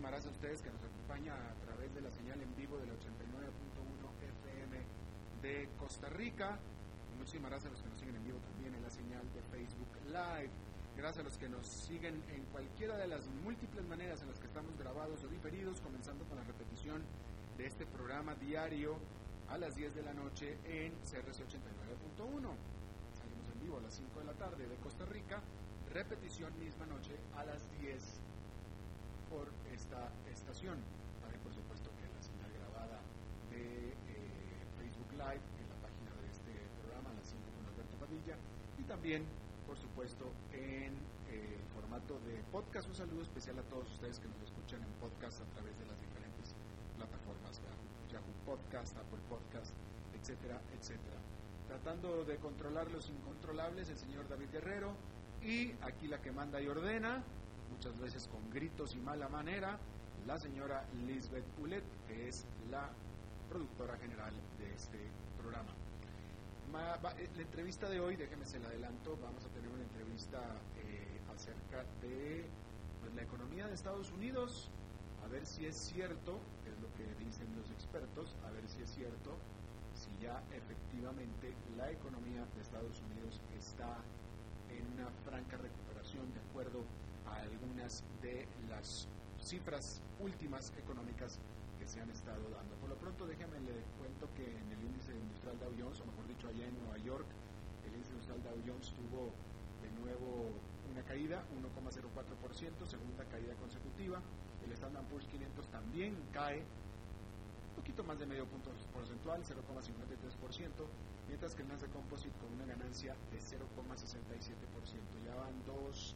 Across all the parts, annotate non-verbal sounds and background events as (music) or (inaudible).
Gracias a ustedes que nos acompañan a través de la señal en vivo de la 89.1 FM de Costa Rica. muchísimas gracias a los que nos siguen en vivo también en la señal de Facebook Live. Gracias a los que nos siguen en cualquiera de las múltiples maneras en las que estamos grabados o diferidos, comenzando con la repetición de este programa diario a las 10 de la noche en CRC 89.1. Salimos en vivo a las 5 de la tarde de Costa Rica, repetición misma noche a las 10 por esta estación. También por supuesto que la señal grabada de eh, Facebook Live en la página de este programa, a las 5 con Alberto Padilla, y también por supuesto en eh, formato de podcast. Un saludo especial a todos ustedes que nos escuchan en podcast a través de las diferentes plataformas. Yahoo Podcast, Apple Podcast, etcétera, etcétera. Tratando de controlar los incontrolables, el señor David Guerrero y aquí la que manda y ordena, muchas veces con gritos y mala manera, la señora Lisbeth Ulet, que es la productora general de este programa. Eh, la entrevista de hoy, déjeme se la adelanto, vamos a tener una entrevista eh, acerca de pues, la economía de Estados Unidos, a ver si es cierto que dicen los expertos, a ver si es cierto, si ya efectivamente la economía de Estados Unidos está en una franca recuperación de acuerdo a algunas de las cifras últimas económicas que se han estado dando. Por lo pronto, déjeme le cuento que en el índice industrial Dow Jones, o mejor dicho, allá en Nueva York, el índice industrial Dow Jones tuvo de nuevo una caída, 1,04%, segunda caída consecutiva. El Standard Poor's 500 también cae un poquito más de medio punto porcentual, 0,53%, mientras que el Nasdaq Composite con una ganancia de 0,67%. Ya van dos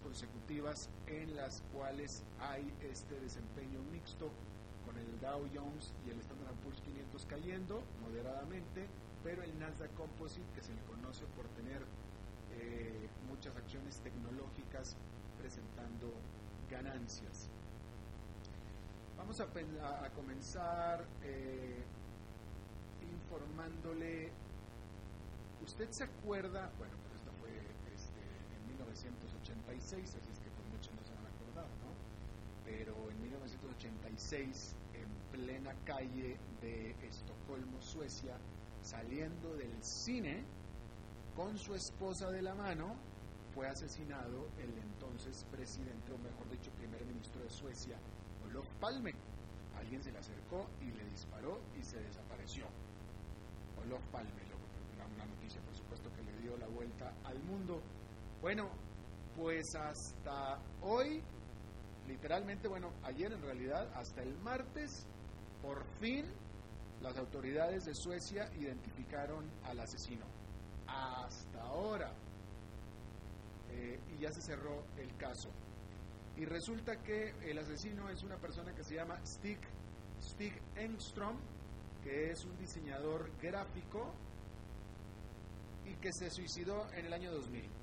consecutivas en las cuales hay este desempeño mixto con el Dow Jones y el Standard Poor's 500 cayendo moderadamente, pero el Nasdaq Composite, que se le conoce por tener eh, muchas acciones tecnológicas presentando ganancias. Vamos a, comenzar eh, informándole. ¿Usted se acuerda? Bueno, pues esto fue este, en 1986, así es que por mucho no se van a acordar, ¿no? Pero en 1986, en plena calle de Estocolmo, Suecia, saliendo del cine con su esposa de la mano, fue asesinado el entonces presidente, o mejor dicho, primer ministro de Suecia, Olof Palme. Alguien se le acercó y le disparó y se desapareció. Olof Palme, una noticia por supuesto que le dio la vuelta al mundo. Bueno, pues hasta hoy, literalmente, bueno, ayer en realidad, hasta el martes, por fin las autoridades de Suecia identificaron al asesino. Hasta ahora. Eh, y ya se cerró el caso. Y resulta que el asesino es una persona que se llama Stig, Stig Engstrom, que es un diseñador gráfico y que se suicidó en el año 2000.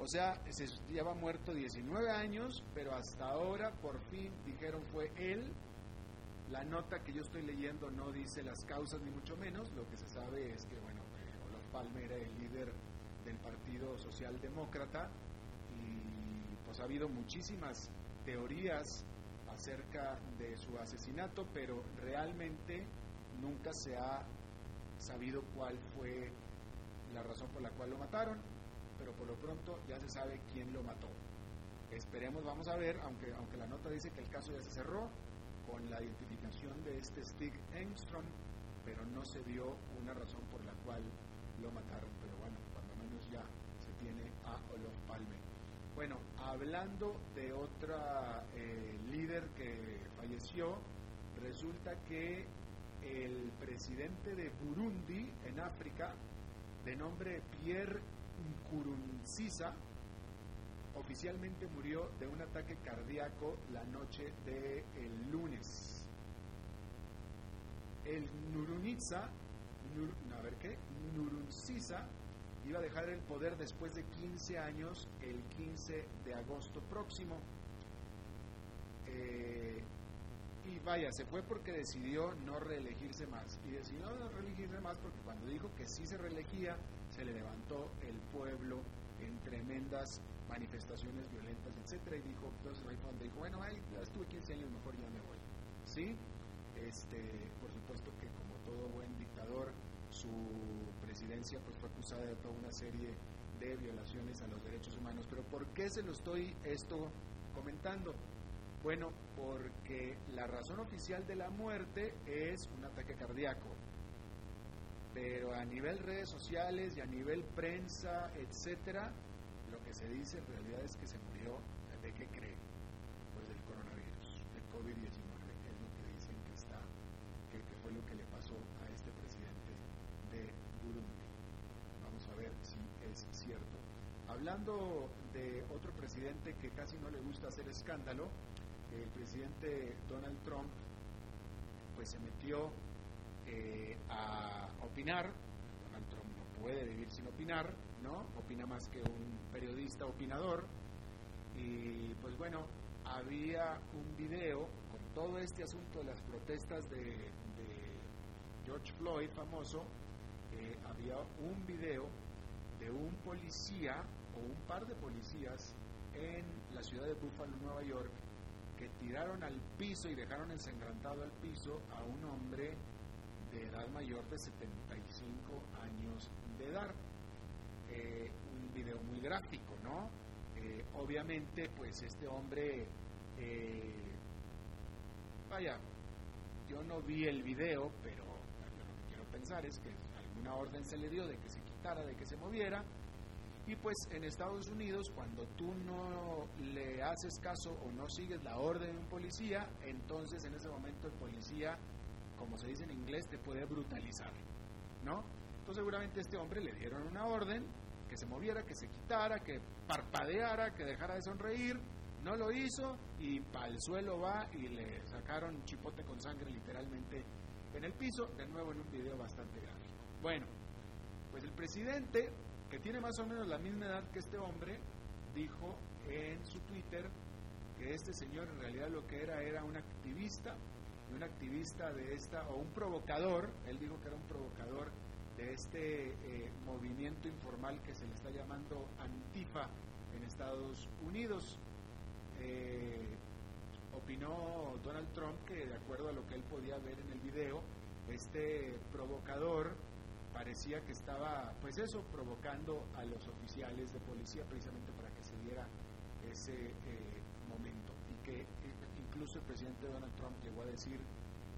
O sea, se lleva muerto 19 años, pero hasta ahora por fin dijeron fue él. La nota que yo estoy leyendo no dice las causas ni mucho menos, lo que se sabe es que, bueno, Olof Palme era el líder del Partido Socialdemócrata pues ha habido muchísimas teorías acerca de su asesinato, pero realmente nunca se ha sabido cuál fue la razón por la cual lo mataron, pero por lo pronto ya se sabe quién lo mató. Esperemos, vamos a ver, aunque, aunque la nota dice que el caso ya se cerró, con la identificación de este Stig Engstrom, pero no se dio una razón por la cual lo mataron, pero bueno, cuando menos ya se tiene a Olof Palme. Bueno, hablando de otra eh, líder que falleció, resulta que el presidente de Burundi en África, de nombre Pierre Nkurunziza, oficialmente murió de un ataque cardíaco la noche del el lunes. El Nurunitsa, a ver qué, Nuruncisa iba a dejar el poder después de 15 años el 15 de agosto próximo. Eh, y vaya, se fue porque decidió no reelegirse más. Y decidió no reelegirse más porque cuando dijo que sí se reelegía, se le levantó el pueblo en tremendas manifestaciones violentas, etcétera, y dijo, entonces ahí fue dijo, bueno, ahí estuve 15 años, mejor ya me voy. ¿Sí? Este, por supuesto que como todo buen dictador, su presidencia pues fue acusada de toda una serie de violaciones a los derechos humanos. Pero ¿por qué se lo estoy esto comentando? Bueno, porque la razón oficial de la muerte es un ataque cardíaco. Pero a nivel redes sociales y a nivel prensa, etcétera, lo que se dice en realidad es que se murió de qué cree? Pues del coronavirus, del COVID-19, es lo que dicen que está, que, fue lo que le pasó a este presidente de Burundi. Vamos a ver si es cierto. Hablando de otro presidente que casi no le gusta hacer escándalo, el presidente Donald Trump pues se metió eh, a opinar, Donald Trump no puede vivir sin opinar, ¿no? Opina más que un periodista opinador, y pues bueno, había un video con todo este asunto de las protestas de, George Floyd famoso, eh, había un video de un policía o un par de policías en la ciudad de Buffalo, Nueva York, que tiraron al piso y dejaron ensangrentado al piso a un hombre de edad mayor de 75 años de edad. Eh, un video muy gráfico, ¿no? Eh, obviamente, pues este hombre, eh, vaya, yo no vi el video, pero lo que quiero pensar es que alguna orden se le dio de que se quitara, de que se moviera, y pues en Estados Unidos, cuando tú no le haces caso o no sigues la orden de un policía, entonces en ese momento el policía, como se dice en inglés, te puede brutalizar, ¿no? Entonces seguramente a este hombre le dieron una orden que se moviera, que se quitara, que parpadeara, que dejara de sonreír, no lo hizo y para el suelo va y le sacaron chipote con sangre literalmente en el piso, de nuevo en un video bastante gráfico. Bueno, pues el presidente que tiene más o menos la misma edad que este hombre, dijo en su Twitter que este señor en realidad lo que era era un activista, un activista de esta, o un provocador, él dijo que era un provocador de este eh, movimiento informal que se le está llamando Antifa en Estados Unidos. Eh, opinó Donald Trump que de acuerdo a lo que él podía ver en el video, este provocador parecía que estaba, pues eso, provocando a los oficiales de policía precisamente para que se diera ese eh, momento. Y que incluso el presidente Donald Trump llegó a decir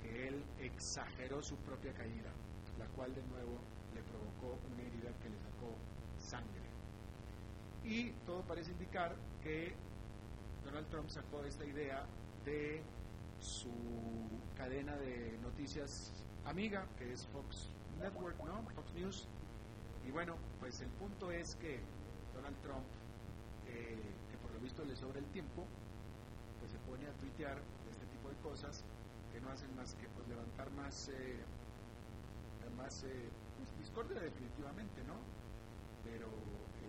que él exageró su propia caída, la cual de nuevo le provocó una herida que le sacó sangre. Y todo parece indicar que Donald Trump sacó esta idea de su cadena de noticias amiga, que es Fox Network, ¿no? Fox News. Y bueno, pues el punto es que Donald Trump, eh, que por lo visto le sobra el tiempo, pone a tuitear este tipo de cosas que no hacen más que pues, levantar más, eh, más eh, pues, discordia definitivamente, ¿no? Pero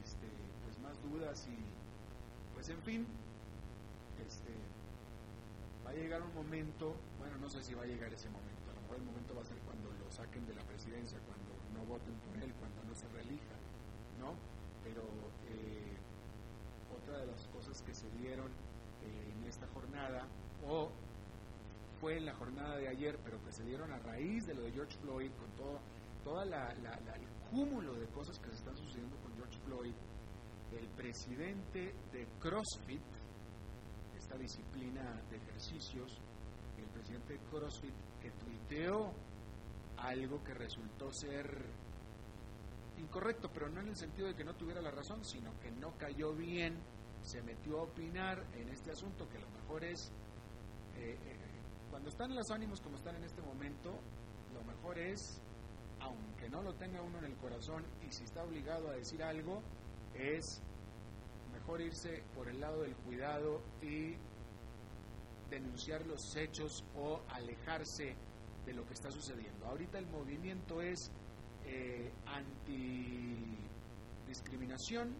este, pues más dudas y pues en fin, este, va a llegar un momento, bueno, no sé si va a llegar ese momento, a lo mejor el momento va a ser cuando saquen de la presidencia, cuando no voten por él, cuando no se reelija, ¿no? Pero eh, otra de las cosas que se dieron jornada, o fue en la jornada de ayer, pero que se dieron a raíz de lo de George Floyd, con todo toda la, el cúmulo de cosas que se están sucediendo con George Floyd, el presidente de CrossFit, esta disciplina de ejercicios, el presidente de CrossFit que tuiteó algo que resultó ser incorrecto, pero no en el sentido de que no tuviera la razón, sino que no cayó bien, se metió a opinar en este asunto, que lo mejor es, eh, eh, cuando están los ánimos como están en este momento, lo mejor es, aunque no lo tenga uno en el corazón y si está obligado a decir algo, es mejor irse por el lado del cuidado y denunciar los hechos o alejarse de lo que está sucediendo. Ahorita el movimiento es eh, antidiscriminación,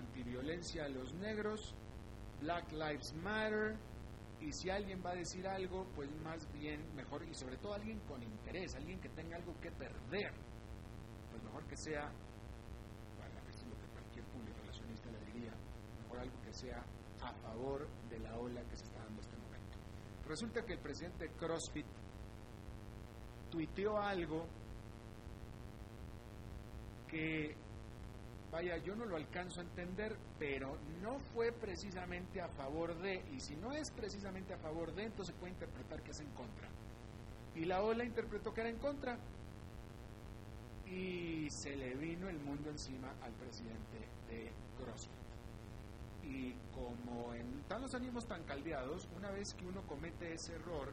antiviolencia a los negros, Black Lives Matter, y si alguien va a decir algo, pues más bien mejor, y sobre todo alguien con interés, alguien que tenga algo que perder, pues mejor que sea, bueno, es lo que cualquier público relacionista le diría, mejor algo que sea a favor de la ola que se está dando en este momento. Resulta que el presidente CrossFit tuiteó algo que, vaya, yo no lo alcanzo a entender, pero no fue precisamente a favor de, y si no es precisamente a favor de, entonces puede interpretar que es en contra. Y la ola interpretó que era en contra, y se le vino el mundo encima al presidente de CrossFit. Y como están los ánimos tan caldeados, una vez que uno comete ese error,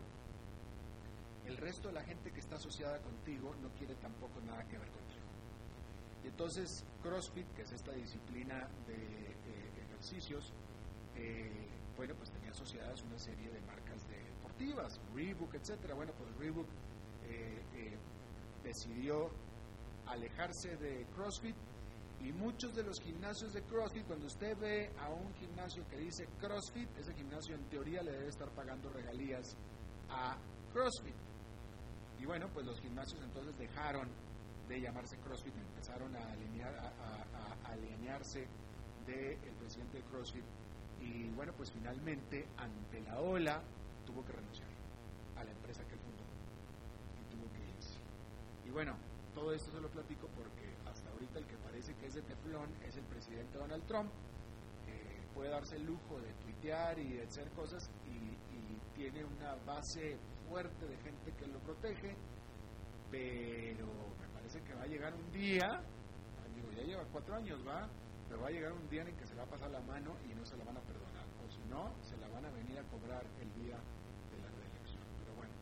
el resto de la gente que está asociada contigo no quiere tampoco nada que ver contigo. Entonces CrossFit, que es esta disciplina de eh, ejercicios, eh, bueno, pues tenía asociadas una serie de marcas deportivas, Reebok, etcétera. Bueno, pues Reebok eh, decidió alejarse de CrossFit y muchos de los gimnasios de CrossFit, cuando usted ve a un gimnasio que dice CrossFit, ese gimnasio en teoría le debe estar pagando regalías a CrossFit. Y bueno, pues los gimnasios entonces dejaron de llamarse CrossFit empezaron a, alinear, alinearse del presidente de CrossFit. Y bueno, pues finalmente, ante la ola, tuvo que renunciar a la empresa que fundó que irse. Y bueno, todo esto se lo platico porque hasta ahorita el que parece que es de teflón es el presidente Donald Trump. puede darse el lujo de tuitear y de hacer cosas y tiene una base fuerte de gente que lo protege, pero que va a llegar un día, digo, ya lleva cuatro años, va, pero va a llegar un día en que se va a pasar la mano y no se la van a perdonar, o si no, se la van a venir a cobrar el día de la reelección. Pero bueno,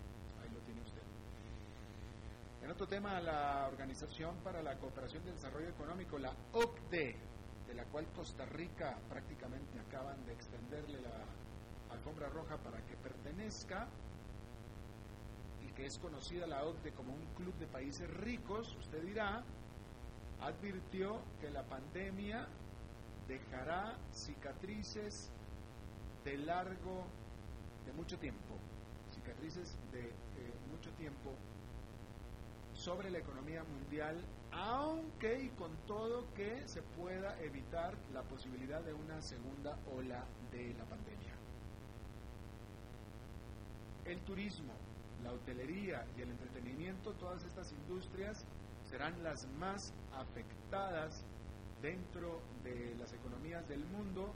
ahí lo tiene usted. En otro tema, la Organización para la Cooperación y Desarrollo Económico, la OCDE, de la cual Costa Rica prácticamente acaban de extenderle la alfombra roja para que pertenezca, que es conocida la OCDE como un club de países ricos, usted dirá, advirtió que la pandemia dejará cicatrices de largo, de mucho tiempo, cicatrices de eh, mucho tiempo sobre la economía mundial, aunque y con todo que se pueda evitar la posibilidad de una segunda ola de la pandemia. El turismo, la hotelería y el entretenimiento, todas estas industrias serán las más afectadas dentro de las economías del mundo,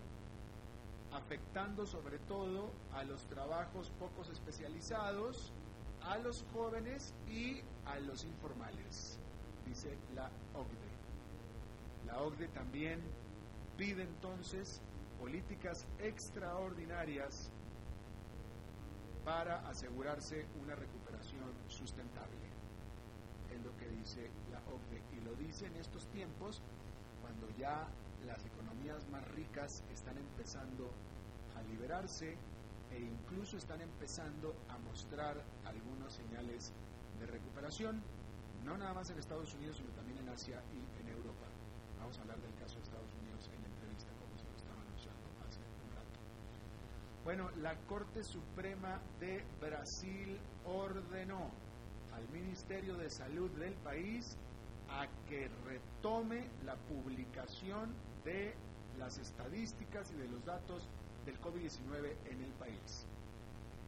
afectando sobre todo a los trabajos pocos especializados, a los jóvenes y a los informales, dice la OCDE. La OCDE también pide entonces políticas extraordinarias para asegurarse una recuperación sustentable. Es lo que dice la OCDE. Y lo dice en estos tiempos cuando ya las economías más ricas están empezando a liberarse e incluso están empezando a mostrar algunas señales de recuperación, no nada más en Estados Unidos, sino también en Asia y en Europa. Vamos a hablar del caso de Estados Unidos en la entrevista, como se lo estaba anunciando hace un rato. Bueno, la Corte Suprema de Brasil ordenó al Ministerio de Salud del país a que retome la publicación de las estadísticas y de los datos del COVID-19 en el país.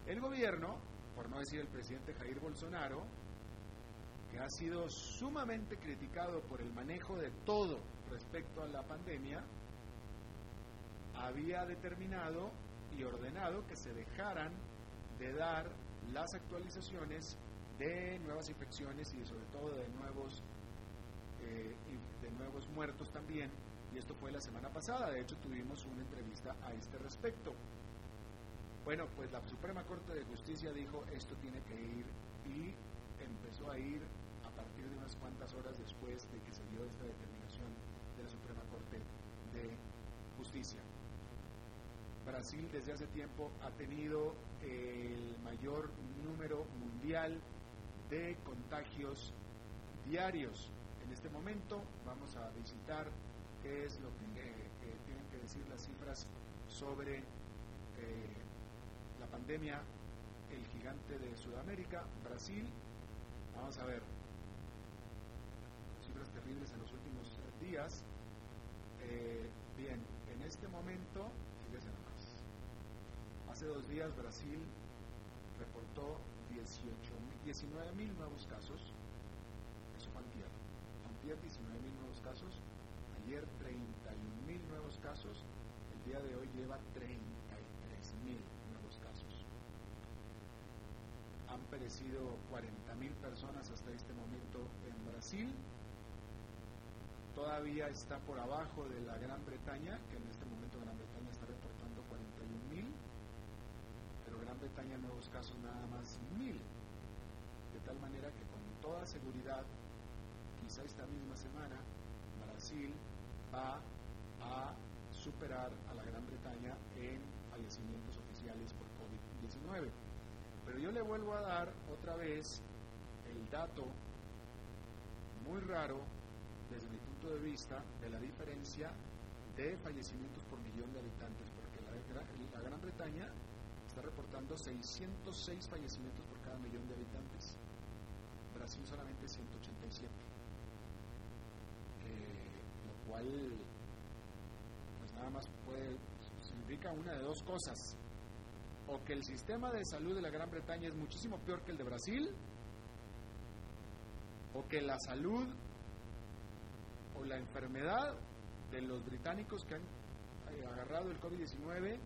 El gobierno, por no decir el presidente Jair Bolsonaro, que ha sido sumamente criticado por el manejo de todo respecto a la pandemia, había determinado y ordenado que se dejaran de dar las actualizaciones de nuevas infecciones y sobre todo de nuevos, eh, de nuevos muertos también. Y esto fue la semana pasada, de hecho tuvimos una entrevista a este respecto. Bueno, pues la Suprema Corte de Justicia dijo esto tiene que ir y empezó a ir a partir de unas cuantas horas después de que se dio esta determinación de la Suprema Corte de Justicia. Brasil desde hace tiempo ha tenido el mayor número mundial de contagios diarios. En este momento vamos a visitar qué es lo que, tienen que decir las cifras sobre eh, la pandemia, el gigante de Sudamérica, Brasil. Vamos a ver cifras terribles en los últimos días. Eh, bien, en este momento, Hace dos días Brasil reportó 19 mil nuevos casos. Eso fue antier. Antier 19 mil nuevos casos. Ayer 31 mil nuevos casos. El día de hoy lleva 33 mil nuevos casos. Han perecido 40 mil personas hasta este momento en Brasil. Todavía está por abajo de la Gran Bretaña, que en este momento Gran Bretaña está reportando 41 mil Bretaña nuevos casos nada más mil. De tal manera que con toda seguridad, quizá esta misma semana, Brasil va a superar a la Gran Bretaña en fallecimientos oficiales por COVID-19. Pero yo le vuelvo a dar otra vez el dato muy raro desde mi punto de vista de la diferencia de fallecimientos por millón de habitantes, porque la, la Gran Bretaña reportando 606 fallecimientos por cada millón de habitantes. Brasil solamente 187. Eh, lo cual, pues nada más puede, significa una de dos cosas. O que el sistema de salud de la Gran Bretaña es muchísimo peor que el de Brasil, o que la salud o la enfermedad de los británicos que han eh, agarrado el COVID-19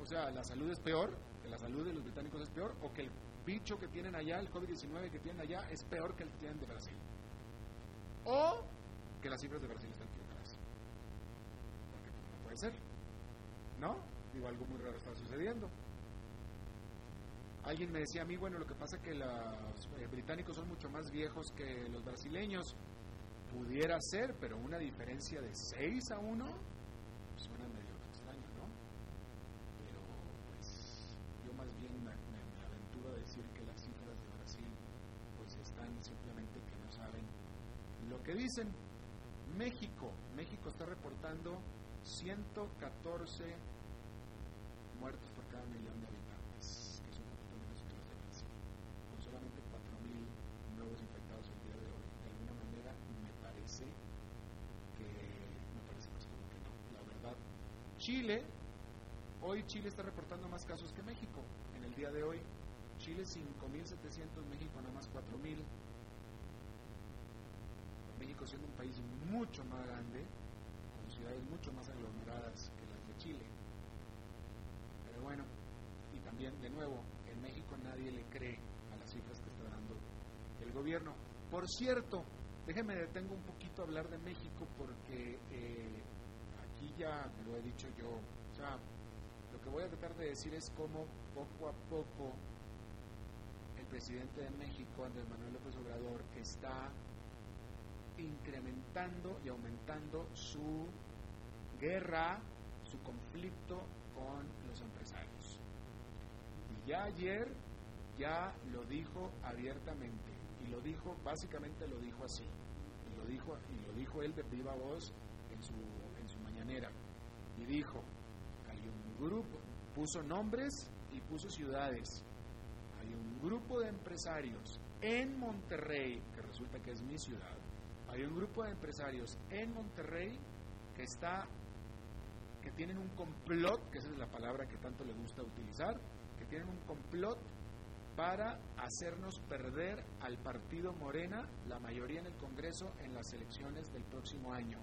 o sea, la salud es peor, que la salud de los británicos es peor, o que el bicho que tienen allá, el COVID-19 que tienen allá, es peor que el que tienen de Brasil. O que las cifras de Brasil están equivocadas. Porque no puede ser. ¿No? Digo, algo muy raro está sucediendo. Alguien me decía a mí, bueno, lo que pasa es que los eh, británicos son mucho más viejos que los brasileños. Pudiera ser, pero una diferencia de 6 a 1 dicen México, México está reportando 114 muertos por cada millón de habitantes, que son un poquito menos que los de con solamente 4.000 nuevos infectados el día de hoy. De alguna manera me parece que, me parece como que no, la verdad. Chile, hoy Chile está reportando más casos que México en el día de hoy. Chile 5.700, México nada más 4.000 México siendo un país mucho más grande, con ciudades mucho más aglomeradas que las de Chile. Pero bueno, y también de nuevo, en México nadie le cree a las cifras que está dando el gobierno. Por cierto, déjeme detengo un poquito a hablar de México porque eh, aquí ya lo he dicho yo, o sea, lo que voy a tratar de decir es cómo poco a poco el presidente de México, Andrés Manuel López Obrador, está incrementando y aumentando su guerra, su conflicto con los empresarios. Y ya ayer ya lo dijo abiertamente y lo dijo, básicamente lo dijo así, y lo dijo, y lo dijo él de viva voz en su, en su mañanera, y dijo, hay un grupo, puso nombres y puso ciudades, hay un grupo de empresarios en Monterrey, que resulta que es mi ciudad, hay un grupo de empresarios en Monterrey que está que tienen un complot, que esa es la palabra que tanto le gusta utilizar, que tienen un complot para hacernos perder al partido Morena la mayoría en el Congreso en las elecciones del próximo año.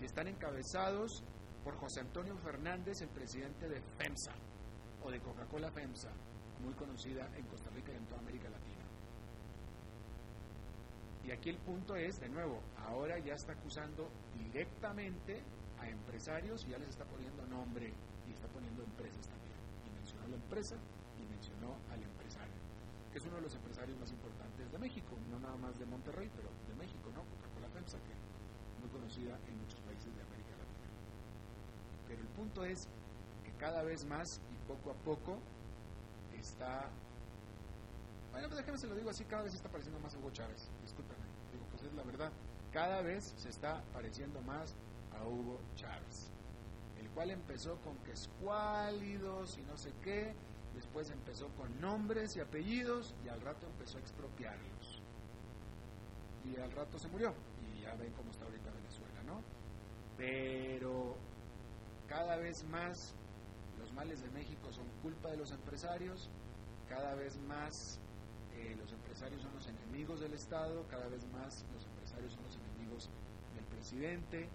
Y están encabezados por José Antonio Fernández, el presidente de FEMSA, o de Coca-Cola FEMSA, muy conocida en Costa Rica y en toda América Latina. Y aquí el punto es, de nuevo, ahora ya está acusando directamente a empresarios y ya les está poniendo nombre y está poniendo empresas también. Y mencionó a la empresa y mencionó al empresario, que es uno de los empresarios más importantes de México, no nada más de Monterrey, pero de México, ¿no? Coca-Cola FEMSA, que es muy conocida en muchos países de América Latina. Pero el punto es que cada vez más y poco a poco está... Bueno, pues déjeme se lo digo así, cada vez está pareciendo más Hugo Chávez, es la verdad, cada vez se está pareciendo más a Hugo Chávez, el cual empezó con que escuálidos y no sé qué, después empezó con nombres y apellidos y al rato empezó a expropiarlos. Y al rato se murió, y ya ven cómo está ahorita Venezuela, ¿no? Pero cada vez más los males de México son culpa de los empresarios, cada vez más eh, los empresarios son los enemigos del Estado, cada vez más los empresarios son los enemigos del presidente,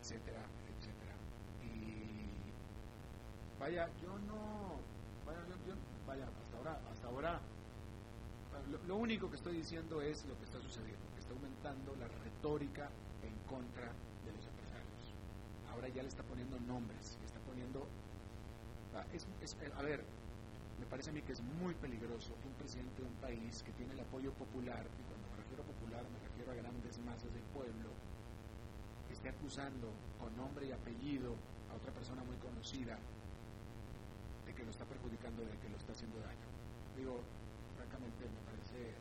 etcétera, etcétera. Y vaya, yo no, vaya, yo, vaya hasta ahora, hasta ahora, lo, único que estoy diciendo es lo que está sucediendo, que está aumentando la retórica en contra de los empresarios. Ahora ya le está poniendo nombres, le está poniendo es, a ver, me parece a mí que es muy peligroso que un presidente de un país que tiene el apoyo popular, y cuando me refiero a popular me refiero a grandes masas del pueblo, esté acusando con nombre y apellido a otra persona muy conocida de que lo está perjudicando, de que lo está haciendo daño. Digo, francamente me parece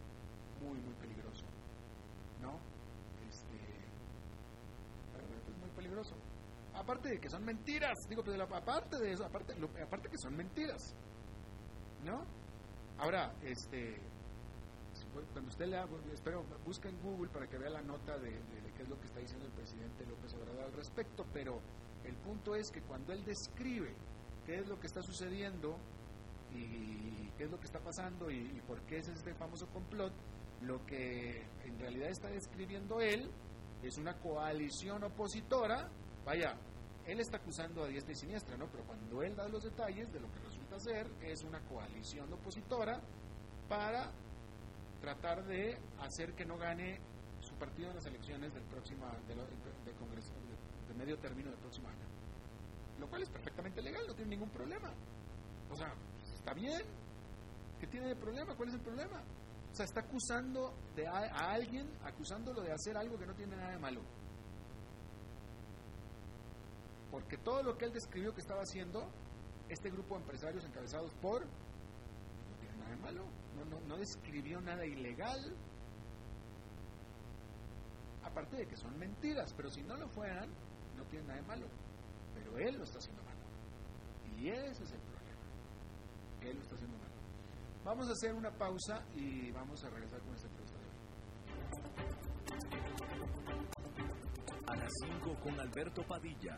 muy, muy peligroso. ¿No? Este, es muy peligroso aparte de que son mentiras, digo, pero aparte de eso, aparte, lo, aparte que son mentiras, ¿no? Ahora, este, cuando usted lea, espero, busca en Google para que vea la nota de, qué es lo que está diciendo el presidente López Obrador al respecto, pero el punto es que cuando él describe qué es lo que está sucediendo y qué es lo que está pasando y, y por qué es este famoso complot, lo que en realidad está describiendo él es una coalición opositora Vaya, él está acusando a diestra y siniestra, ¿no? Pero cuando él da los detalles de lo que ser, es una coalición opositora para tratar de hacer que no gane su partido en las elecciones del próximo de, Congreso de, medio término del próximo año. Lo cual es perfectamente legal, no tiene ningún problema. O sea, está bien. ¿Qué tiene de problema? ¿Cuál es el problema? O sea, está acusando de a, a alguien, acusándolo de hacer algo que no tiene nada de malo porque todo lo que él describió que estaba haciendo, este grupo de empresarios encabezados por, no tiene nada de malo, no, describió nada ilegal, aparte de que son mentiras, pero si no lo fueran, no tiene nada de malo, pero él lo está haciendo malo, y ese es el problema, él lo está haciendo malo. Vamos a hacer una pausa y vamos a regresar con este A las 5 con Alberto Padilla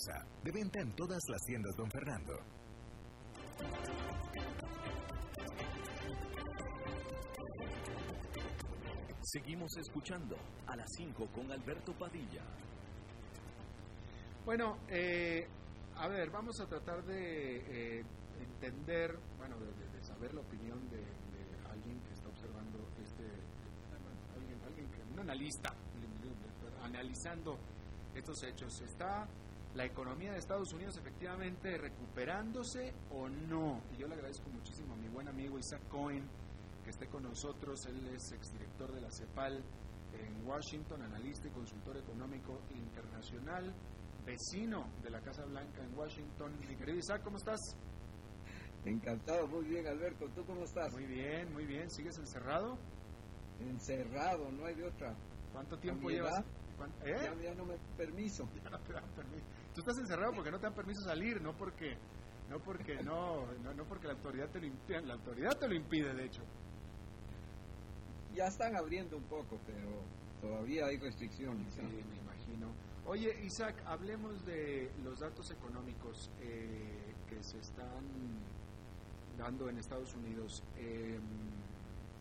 De venta en todas las tiendas Don Fernando. Seguimos escuchando a las 5 con Alberto Padilla. Bueno, eh, a ver, vamos a tratar de eh, entender, bueno, de, saber la opinión de, alguien que está observando este, alguien, alguien que, un analista, analizando estos hechos. Está la economía de Estados Unidos efectivamente recuperándose o no. Y yo le agradezco muchísimo a mi buen amigo Isaac Cohen que esté con nosotros. Él es exdirector de la CEPAL en Washington, analista y consultor económico internacional. vecino de la Casa Blanca en Washington. Mi querido Isaac, ¿cómo estás? Encantado, muy bien Alberto, ¿tú cómo estás? Muy bien, muy bien. ¿Sigues encerrado? Encerrado, no hay de otra. ¿Cuánto tiempo llevas? ¿Eh? Ya, no me permiso. (laughs) Ya no te dan permiso. Tú estás encerrado porque no te dan permiso salir, no porque no porque no, no, porque la autoridad te lo impide, la autoridad te lo impide de hecho. Ya están abriendo un poco, pero todavía hay restricciones. Sí, me imagino. Oye, Isaac, hablemos de los datos económicos eh, que se están dando en Estados Unidos. Em,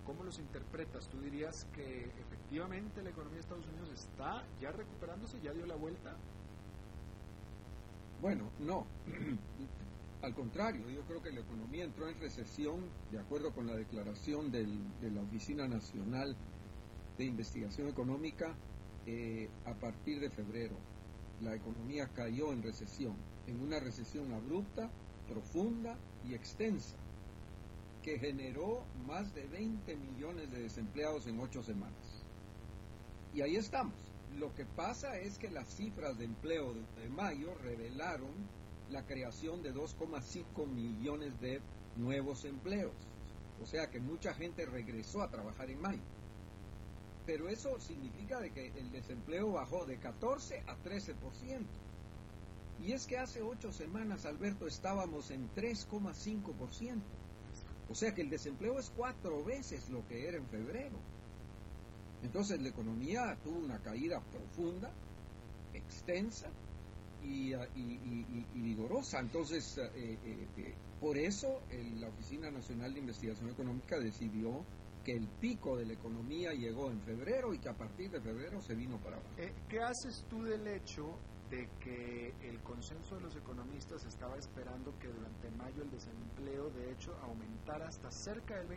¿Cómo los interpretas? ¿Tú dirías que efectivamente la economía de Estados Unidos está ya recuperándose, ya dio la vuelta? Bueno, no. (clears throat) Al contrario, yo creo que la economía entró en recesión, de acuerdo con la declaración de la Oficina Nacional de Investigación Económica, eh, a partir de febrero. La economía cayó en recesión, en una recesión abrupta, profunda y extensa, que generó más de 20 millones de desempleados en ocho semanas. Y ahí estamos. Lo que pasa es que las cifras de empleo de mayo revelaron la creación de 2,5 millones de nuevos empleos. O sea que mucha gente regresó a trabajar en mayo. Pero eso significa de que el desempleo bajó de 14 a 13%. Y es que hace ocho semanas, Alberto, estábamos en 3,5%. O sea que el desempleo es cuatro veces lo que era en febrero. Entonces la economía tuvo una caída profunda, extensa, Ah, y, vigorosa. Entonces, eh, eh, eh, por eso la Oficina Nacional de Investigación Económica decidió que el pico de la economía llegó en febrero y que a partir de febrero se vino para abajo. ¿Qué haces tú del hecho de que el consenso de los economistas estaba esperando que durante mayo el desempleo de hecho aumentara hasta cerca del 20%,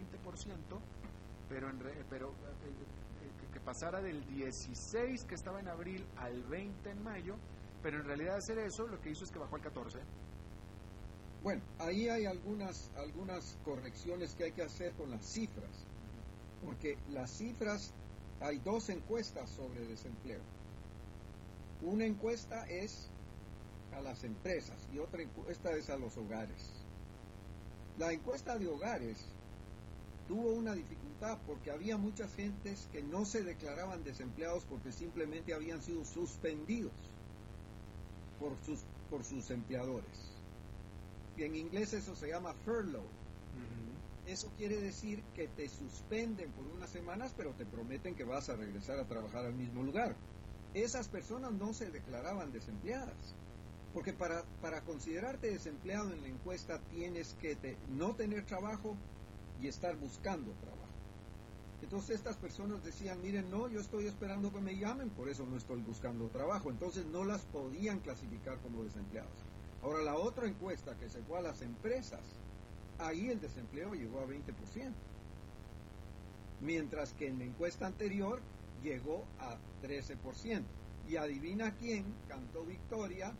pero, en pero que pasara del 16 que estaba en abril al 20 en mayo, pero en realidad hacer eso lo que hizo es que bajó al 14. Bueno, ahí hay algunas, algunas correcciones que hay que hacer con las cifras, porque las cifras, hay dos encuestas sobre desempleo. Una encuesta es a las empresas y otra encuesta es a los hogares. La encuesta de hogares tuvo una dificultad porque había muchas gentes que no se declaraban desempleados porque simplemente habían sido suspendidos por sus, por sus empleadores. Y en inglés eso se llama furlough. Eso quiere decir que te suspenden por unas semanas, pero te prometen que vas a regresar a trabajar al mismo lugar. Esas personas no se declaraban desempleadas, porque para, para considerarte desempleado en la encuesta tienes que no tener trabajo y estar buscando trabajo. Entonces estas personas decían, miren, no, yo estoy esperando que me llamen, por eso no estoy buscando trabajo. Entonces no las podían clasificar como desempleados. Ahora la otra encuesta que se fue a las empresas, ahí el desempleo llegó a 20%. Mientras que en la encuesta anterior llegó a 13%. Y adivina quién cantó victoria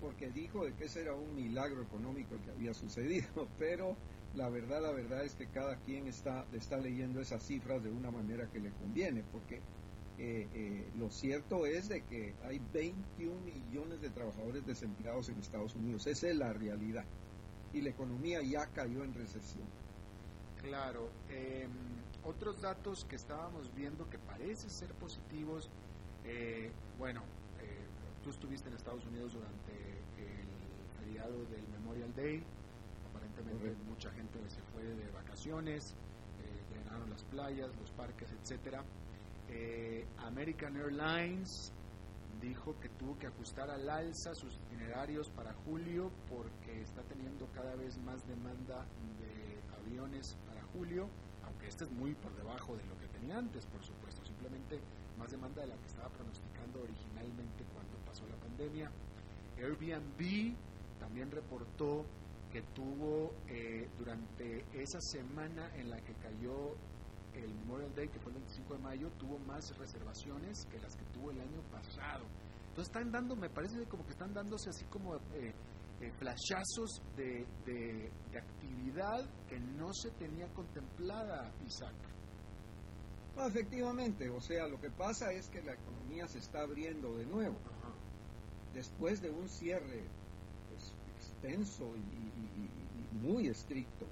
porque dijo de que ese era un milagro económico que había sucedido, (laughs) pero la verdad, la verdad es que cada quien está, está leyendo esas cifras de una manera que le conviene, porque eh, eh, lo cierto es de que hay 21 millones de trabajadores desempleados en Estados Unidos, esa es la realidad, y la economía ya cayó en recesión. Claro, em, otros datos que estábamos viendo que parecen ser positivos, eh, bueno, tú estuviste en Estados Unidos durante el feriado del Memorial Day, mucha gente se fue de vacaciones, eh, llenaron las playas, los parques, etcétera. Eh, American Airlines dijo que tuvo que ajustar al alza sus itinerarios para julio porque está teniendo cada vez más demanda de aviones para julio, aunque este es muy por debajo de lo que tenía antes, por supuesto, simplemente más demanda de la que estaba pronosticando originalmente cuando pasó la pandemia. Airbnb también reportó que tuvo eh, durante esa semana en la que cayó el Memorial Day, que fue el 25 de mayo, tuvo más reservaciones que las que tuvo el año pasado. Entonces están dando, me parece como que están dándose así como eh, eh, flashazos de, de, actividad que no se tenía contemplada, Isaac. efectivamente, o sea, lo que pasa es que la economía se está abriendo de nuevo. después de un cierre extenso y, muy estricto,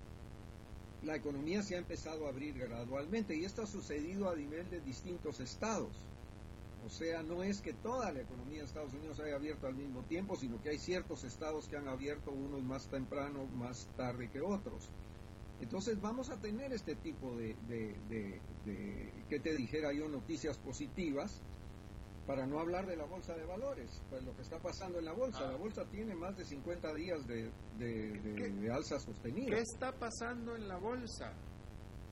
la economía se ha empezado a abrir gradualmente y esto ha sucedido a nivel de distintos estados. O sea, no es que toda la economía de Estados Unidos haya abierto al mismo tiempo, sino que hay ciertos estados que han abierto unos más temprano, más tarde que otros. Entonces vamos a tener este tipo de, de, que te dijera yo, noticias positivas, para no hablar de la bolsa de valores, pues lo que está pasando en la bolsa. La ah. bolsa tiene más de 50 días de, de alza sostenida. ¿Qué está pasando en la bolsa?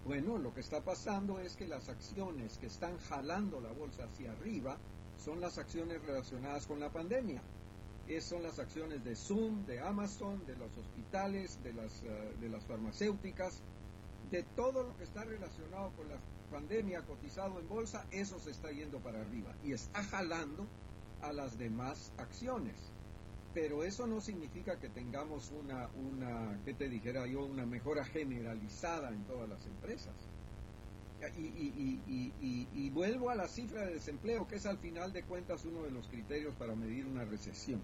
Bueno, lo que está pasando es que las acciones que están jalando la bolsa hacia arriba son las acciones relacionadas con la pandemia son las acciones de Zoom, de Amazon, de los hospitales, de las, eh, de las farmacéuticas, de todo lo que está relacionado con la pandemia cotizado en bolsa, eso se está yendo para arriba y está jalando a las demás acciones. Pero eso no significa que tengamos una, una ¿qué te dijera yo?, una mejora generalizada en todas las empresas. Y, y, vuelvo a la cifra de desempleo, que es al final de cuentas uno de los criterios para medir una recesión.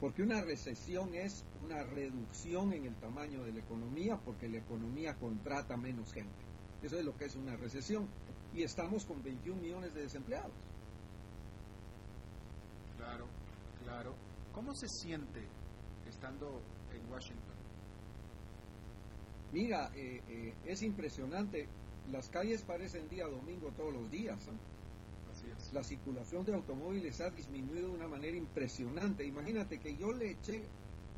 Porque una recesión es una reducción en el tamaño de la economía, porque la economía contrata menos gente. Eso es lo que es una recesión. Y estamos con 21 millones de desempleados. Claro, claro. ¿Cómo se siente estando en Washington? Mira, eh, eh, es impresionante las calles parecen día domingo todos los días. La circulación de automóviles ha disminuido de una manera impresionante. Imagínate que yo le eché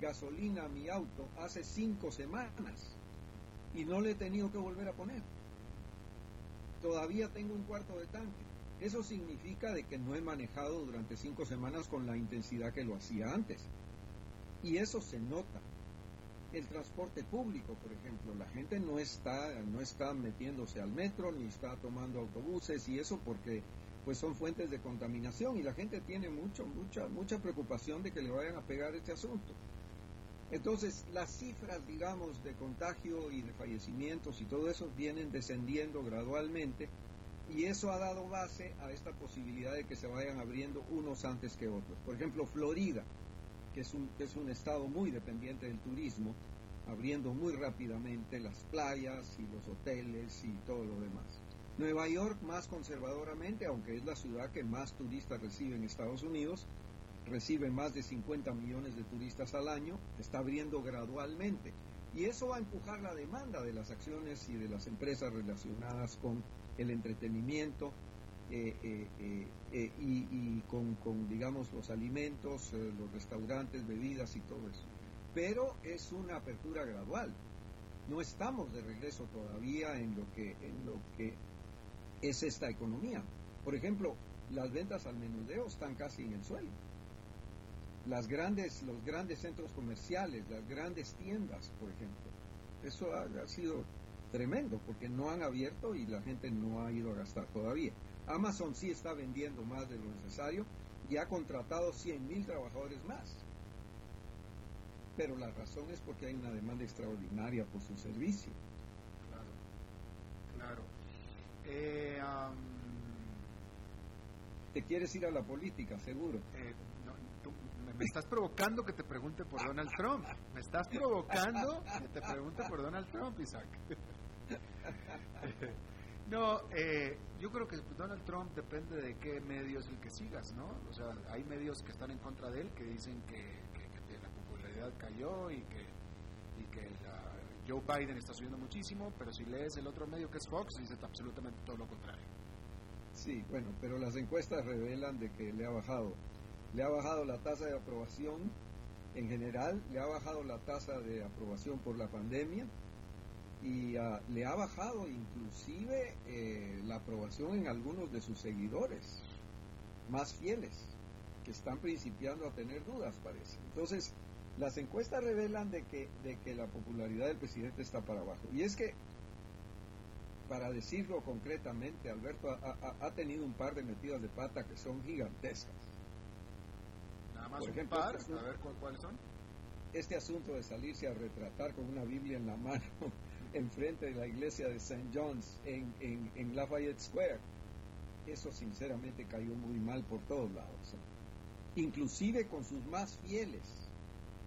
gasolina a mi auto hace cinco semanas y no le he tenido que volver a poner. Todavía tengo un cuarto de tanque. Eso significa de que no he manejado durante cinco semanas con la intensidad que lo hacía antes. Y eso se nota el transporte público, por ejemplo. La gente no está, no está metiéndose al metro ni está tomando autobuses y eso porque pues son fuentes de contaminación y la gente tiene mucho, mucha, mucha preocupación de que le vayan a pegar este asunto. Entonces, las cifras, digamos, de contagio y de fallecimientos y todo eso vienen descendiendo gradualmente y eso ha dado base a esta posibilidad de que se vayan abriendo unos antes que otros. Por ejemplo, Florida, que es un, es un estado muy dependiente del turismo, abriendo muy rápidamente las playas y los hoteles y todo lo demás. Nueva York más conservadoramente, aunque es la ciudad que más turistas recibe en Estados Unidos, recibe más de 50 millones de turistas al año, está abriendo gradualmente. Y eso va a empujar la demanda de las acciones y de las empresas relacionadas con el entretenimiento, eh, eh, eh, y, con, digamos, los alimentos, los restaurantes, bebidas y todo eso. Pero es una apertura gradual. No estamos de regreso todavía en lo que, en lo que es esta economía. Por ejemplo, las ventas al menudeo están casi en el suelo. Las grandes, los grandes centros comerciales, las grandes tiendas, por ejemplo. Eso ha sido tremendo porque no han abierto y la gente no ha ido a gastar todavía. Amazon sí está vendiendo más de lo necesario y ha contratado 100.000 trabajadores más. Pero la razón es porque hay una demanda extraordinaria por su servicio. Claro, claro. Eh, Te quieres ir a la política, seguro. Eh, me estás provocando que te pregunte por Donald Trump. Me estás provocando que te pregunte por Donald Trump, Isaac. (laughs) No, eh, yo creo que Donald Trump depende de qué medio es el que sigas, ¿no? O sea, hay medios que están en contra de él que dicen que, la popularidad cayó y que, y que Joe Biden está subiendo muchísimo, pero si lees el otro medio que es Fox, dice absolutamente todo lo contrario. Sí, bueno, pero las encuestas revelan de que le ha bajado. Le ha bajado la tasa de aprobación en general, le ha bajado la tasa de aprobación por la pandemia, y ah, le ha bajado inclusive eh, la aprobación en algunos de sus seguidores más fieles, que están principiando a tener dudas, parece. Entonces, las encuestas revelan de que, de que la popularidad del presidente está para abajo. Y es que, para decirlo concretamente, Alberto ha, tenido un par de metidas de pata que son gigantescas. Nada más Por ejemplo, par, este a ver cuáles son. Este asunto de salirse a retratar con una Biblia en la mano (laughs) enfrente de la iglesia de St. John's en, en, Lafayette Square. Eso sinceramente cayó muy mal por todos lados. inclusive con sus más fieles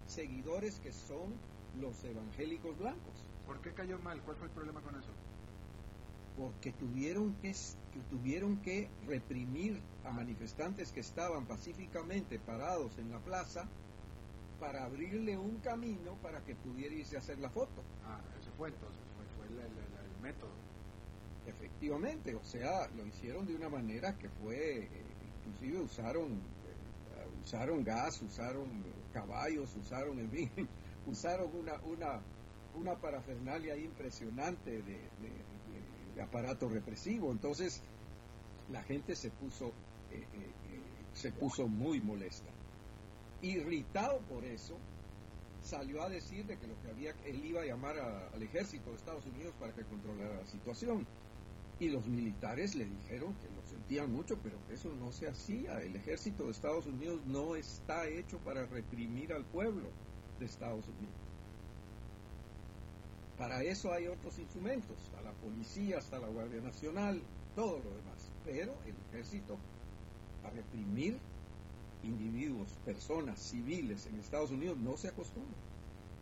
seguidores que son los evangélicos blancos. ¿Por qué cayó mal? ¿Cuál fue el problema con eso? Porque tuvieron que, que tuvieron que reprimir a manifestantes que estaban pacíficamente parados en la plaza para abrirle un camino para que pudiera irse a hacer la foto. Ah, eso fue entonces, fue, fue el, el- el- el método. Efectivamente, o sea, lo hicieron de una manera que fue, eh, inclusive usaron, eh, usaron gas, usaron caballos, usaron, en fin, (laughs) usaron una, una, una parafernalia impresionante de, aparato represivo. Entonces, la gente se puso, eh, eh, eh, se puso muy molesta. Irritado por eso, salió a decir de que lo que había, él iba a llamar al ejército de Estados Unidos para que controlara la situación. Y los militares le dijeron que lo sentían mucho, pero que eso no se hacía. El ejército de Estados Unidos no está hecho para reprimir al pueblo de Estados Unidos. Para eso hay otros instrumentos, está la policía, está la Guardia Nacional, todo lo demás. Pero el ejército, a reprimir individuos, personas civiles en Estados Unidos, no se acostumbra.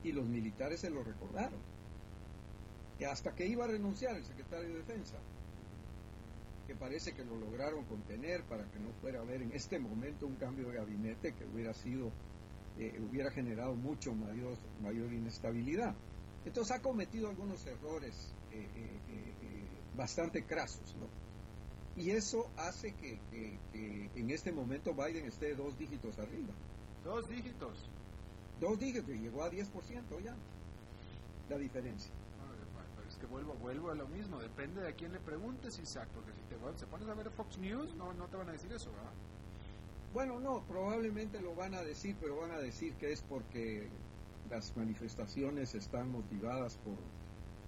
Y los militares se lo recordaron. Y hasta que iba a renunciar el secretario de Defensa, que parece que lo lograron contener para que no fuera a haber en este momento un cambio de gabinete que hubiera sido, eh, hubiera generado mucho mayor, mayor inestabilidad. Entonces ha cometido algunos errores eh, eh, bastante crasos, ¿no? Y eso hace que, que- que en este momento Biden esté dos dígitos arriba. Dos dígitos. Dos dígitos, y llegó a 10% ya, la diferencia. Que vuelvo, vuelvo a lo mismo, depende de a quién le preguntes, Isaac, porque si te pones a ver Fox News, no, no te van a decir eso, ¿verdad? Bueno, no, probablemente lo van a decir, pero van a decir que es porque las manifestaciones están motivadas por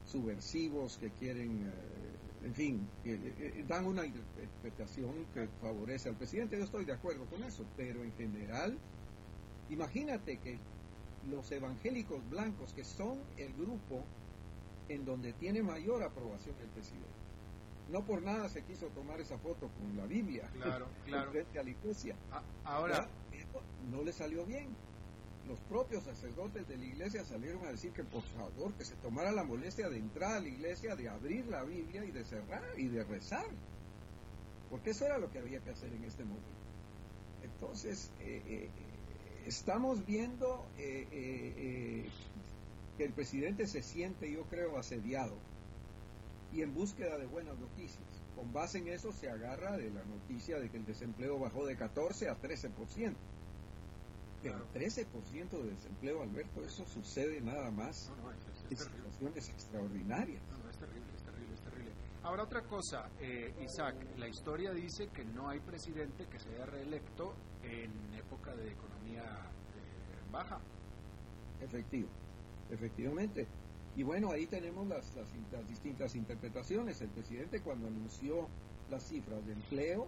subversivos que quieren, eh, en fin, que, eh, eh, dan una interpretación que favorece al presidente. Yo estoy de acuerdo con eso, pero en general, imagínate que los evangélicos blancos, que son el grupo en donde tiene mayor aprobación el presidente, no por nada se quiso tomar esa foto con la Biblia Claro, (laughs) claro. frente a la iglesia. A- ahora, esto no le salió bien. Los propios sacerdotes de la iglesia salieron a decir que por favor que se tomara la molestia de entrar a la iglesia, de abrir la Biblia y de cerrar y de rezar. Porque eso era lo que había que hacer en este momento. Entonces, eh, eh, estamos viendo eh, eh, eh, que el presidente se siente, yo creo, asediado y en búsqueda de buenas noticias. Con base en eso se agarra de la noticia de que el desempleo bajó de 14 a 13%. Pero Claro. 13% de desempleo, Alberto, eso sucede nada más no, no, es, es- en es terrible. situaciones extraordinarias. No, no, es terrible, es terrible, es terrible. Ahora otra cosa, eh, Isaac, la historia dice que no hay presidente que se haya reelecto en época de economía eh, baja. Efectivo, efectivamente. Y bueno, ahí tenemos las, distintas interpretaciones. El presidente cuando anunció las cifras de empleo,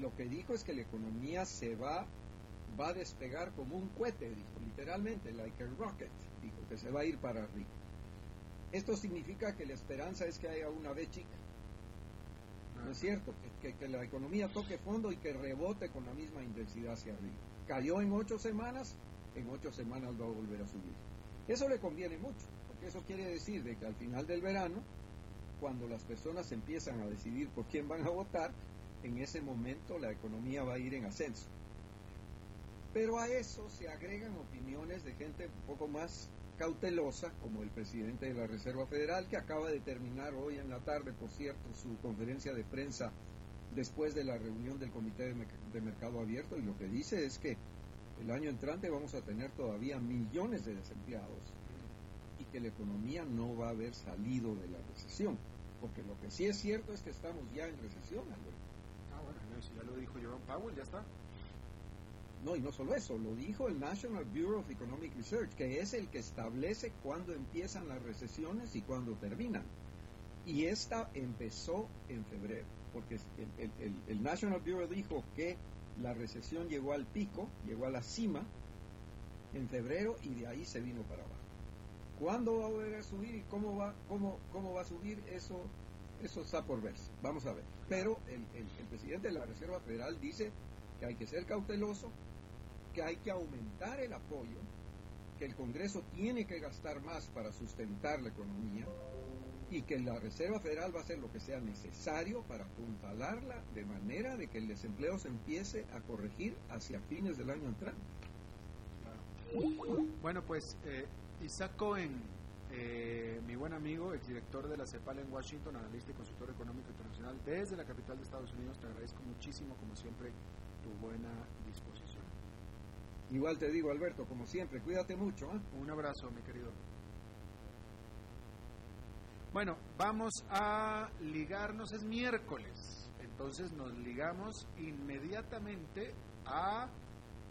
lo que dijo es que la economía se va, va a despegar como un cohete, dijo, literalmente, like a rocket, dijo, que se va a ir para arriba. Esto significa que la esperanza es que haya una B chica, ¿no es cierto? Que- que la economía toque fondo y que rebote con la misma intensidad hacia arriba. Cayó en ocho semanas, en ocho semanas va a volver a subir. Eso le conviene mucho, porque eso quiere decir de que al final del verano, cuando las personas empiezan a decidir por quién van a votar, en ese momento la economía va a ir en ascenso. Pero a eso se agregan opiniones de gente un poco más cautelosa, como el presidente de la Reserva Federal, que acaba de terminar hoy en la tarde, por cierto, su conferencia de prensa después de la reunión del Comité de, Merc- de Mercado Abierto, y lo que dice es que el año entrante vamos a tener todavía millones de desempleados y que la economía no va a haber salido de la recesión. Porque lo que sí es cierto es que estamos ya en recesión, Alberto. Ah, bueno, si ya lo dijo Jerome Powell, ya está. No, y no solo eso, lo dijo el National Bureau of Economic Research, que es el que establece cuándo empiezan las recesiones y cuándo terminan. Y esta empezó en febrero, porque el, el- el- el National Bureau dijo que la recesión llegó al pico, llegó a la cima en febrero y de ahí se vino para abajo. ¿Cuándo va a volver a subir y cómo va, cómo, cómo va a subir? Eso, eso está por verse. Vamos a ver. Pero el, el- el presidente de la Reserva Federal dice que hay que ser cauteloso, que hay que aumentar el apoyo, que el Congreso tiene que gastar más para sustentar la economía y que la Reserva Federal va a hacer lo que sea necesario para apuntalarla de manera de que el desempleo se empiece a corregir hacia fines del año entrante. Bueno, pues eh, Isaac Cohen, eh, mi buen amigo, exdirector de la CEPAL en Washington, analista y consultor económico internacional desde la capital de Estados Unidos, te agradezco muchísimo, como siempre, tu buena disposición. Igual te digo, Alberto, como siempre, cuídate mucho. ¿eh? Un abrazo, mi querido. Bueno, vamos a ligarnos, es miércoles, entonces nos ligamos inmediatamente a,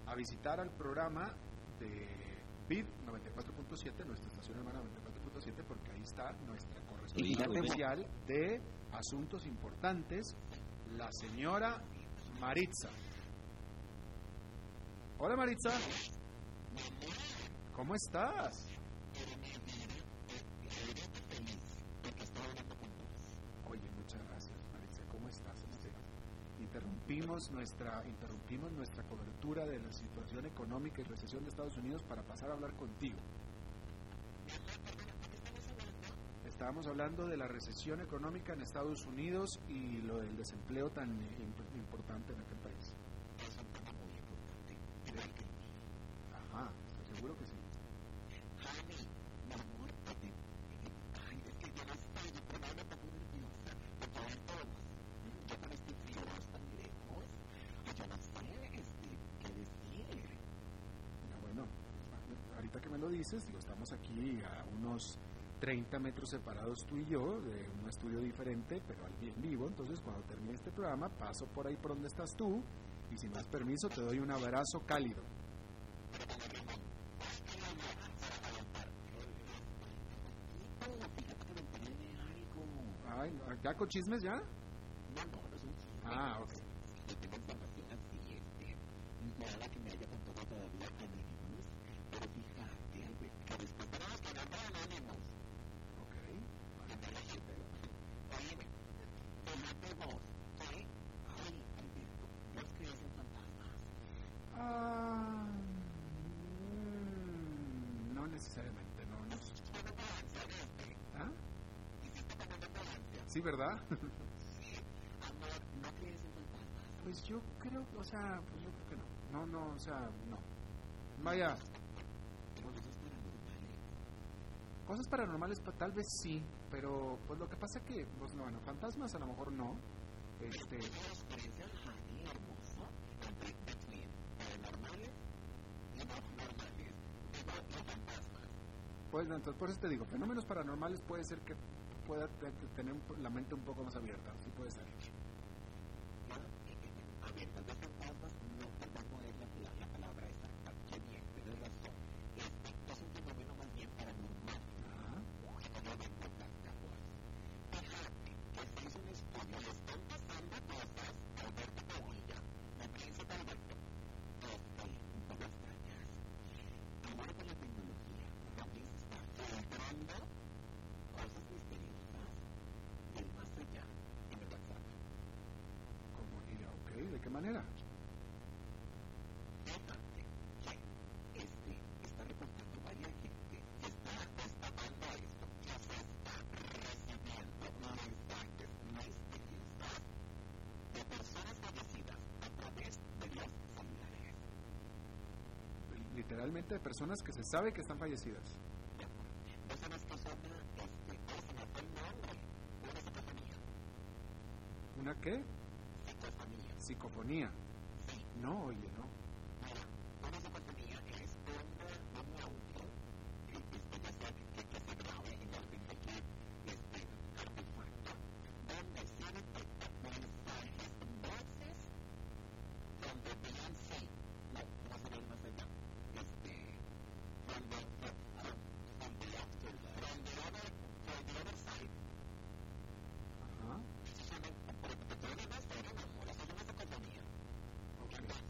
a visitar al programa de BID 94.7, nuestra estación hermana 94.7, porque ahí está nuestra corresponsal especial de asuntos importantes, la señora Maritza. Hola Maritza. ¿Cómo estás? Oye, muchas gracias Maritza. ¿Cómo estás? Este, interrumpimos nuestra interrumpimos nuestra cobertura de la situación económica y recesión de Estados Unidos para pasar a hablar contigo. Estábamos hablando de la recesión económica en Estados Unidos y lo del desempleo tan imp- importante en aquel país. Ajá, seguro que sí. Ya, bueno, me lo estamos aquí a unos 30 metros separados tú y yo, de un estudio diferente, pero al bien vivo. Entonces, cuando termine este programa, paso por ahí por donde estás tú y si me das permiso, te doy un abrazo cálido. ¿Ya con chismes ya? Ah, ok. Ah, mm, no necesariamente, no. no. ¿Ah? Sí, ¿verdad? (laughs) Pues yo creo, o sea, pues yo creo que no. No, no, o sea, no. Vaya. Cosas paranormales, pa- tal vez sí, pero pues lo que pasa que, pues no, bueno, fantasmas a lo mejor no. Este, pues entonces por eso te digo, fenómenos paranormales puede ser que pueda te- te- tener la mente un poco más abierta, sí puede ser. Ajá. ¿Cómo? Y, ok, ¿de qué manera? Literalmente de personas que se sabe que están fallecidas. ¿Una qué? Psicofonía. No, oye, no. Ajá. Ok.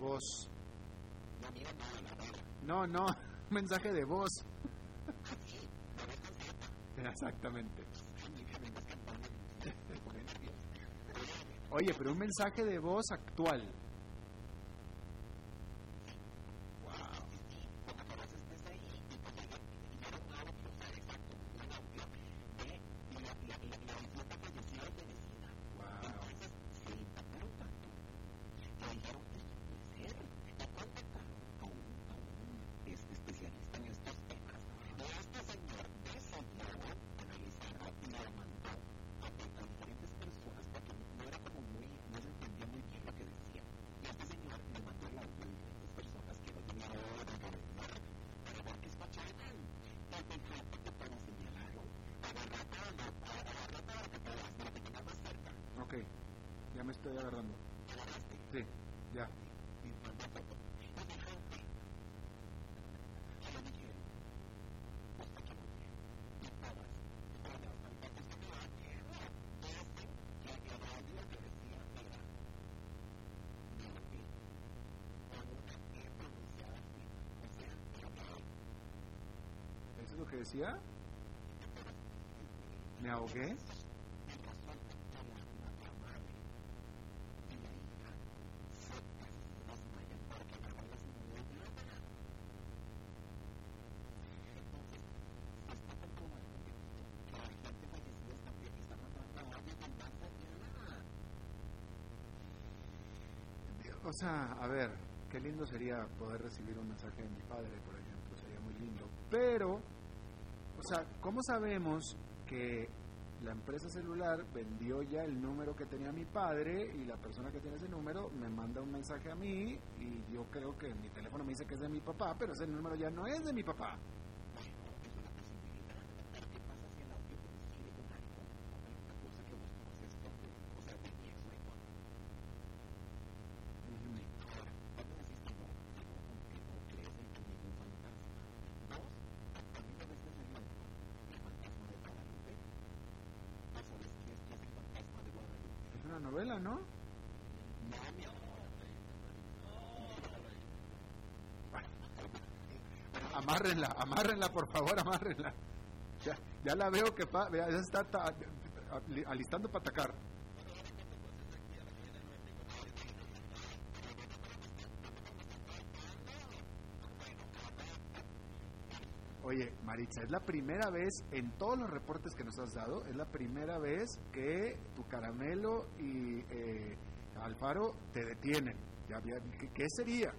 Voz. No, no, (laughs) mensaje de voz. Exactamente. Oye, pero un mensaje de voz actual. Ok, ya me estoy agarrando. Sí, ya. ¿Eso es lo que decía? ¿Me ahogué? O sea, a ver, qué lindo sería poder recibir un mensaje de mi padre, por ejemplo, sería muy lindo. Pero, o sea, ¿cómo sabemos que la empresa celular vendió ya el número que tenía mi padre y la persona que tiene ese número me manda un mensaje a mí y yo creo que mi teléfono me dice que es de mi papá, pero ese número ya no es de mi papá? Es una novela, ¿no? Amárrenla, amárrenla, por favor, amárrenla. Ya, ya la veo que pa- ya está ta- ali- alistando para atacar. Oye, Maritza, es la primera vez en todos los reportes que nos has dado, es la primera vez que tu caramelo y eh, Alfaro te detienen. Ya, había- ¿qué, qué sería?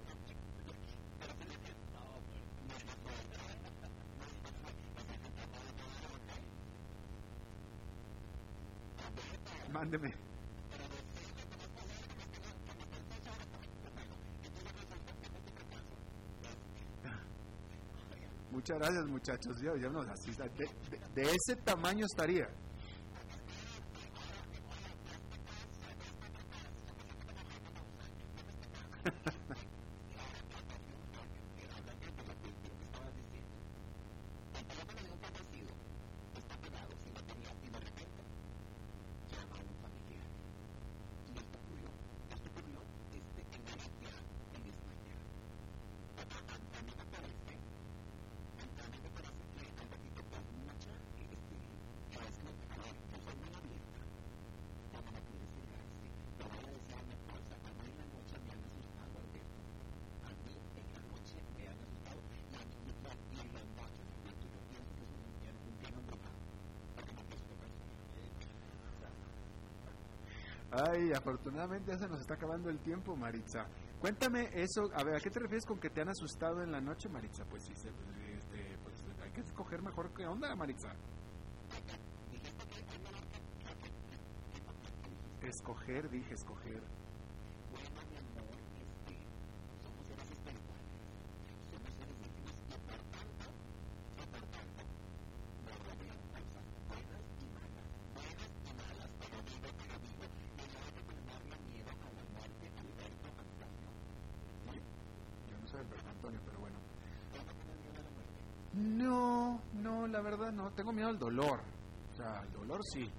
Mándeme. Muchas gracias, muchachos. Nos así, de- de ese tamaño estaría. Ay, afortunadamente ya se nos está acabando el tiempo, Maritza. Cuéntame eso, a ver, ¿a qué te refieres con que te han asustado en la noche, Maritza? Pues sí, este, pues, hay que escoger mejor qué onda, Maritza. Escoger, dije, escoger. Yo no soy Alberto Antonio, pero bueno. No, no, la verdad no. Tengo miedo al dolor. O sea, al dolor sí.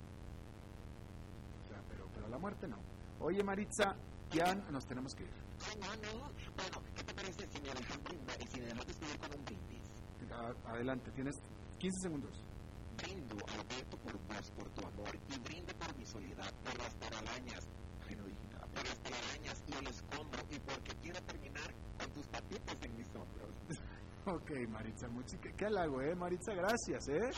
O sea, pero, pero a la muerte no. Oye, Maritza, ya nos tenemos que ir. Ay, no, no. Bueno, ¿qué te parece si me dejas brindar y si me dejas despedir con un brindis? adelante, tienes 15 segundos. Brindo, Alberto, por vos, por tu amor, y brindo por mi soledad, por las nada, por las telarañas y el escombro, y porque quiero terminar con tus patitas en mis hombros. (laughs) Ok, Maritza, muchi- qué, qué halago, ¿eh? Maritza, gracias, ¿eh?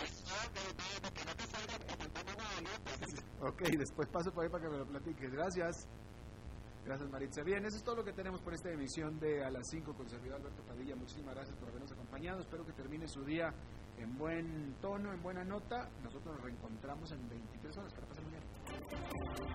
Ok, después paso por ahí para que me lo platiques. Gracias. Gracias, Maritza. Bien, eso es todo lo que tenemos por esta emisión de A las 5 con servidor Alberto Padilla. Muchísimas gracias por habernos acompañado. Espero que termine su día en buen tono, en buena nota. Nosotros nos reencontramos en 23 horas. Pasen muy bien.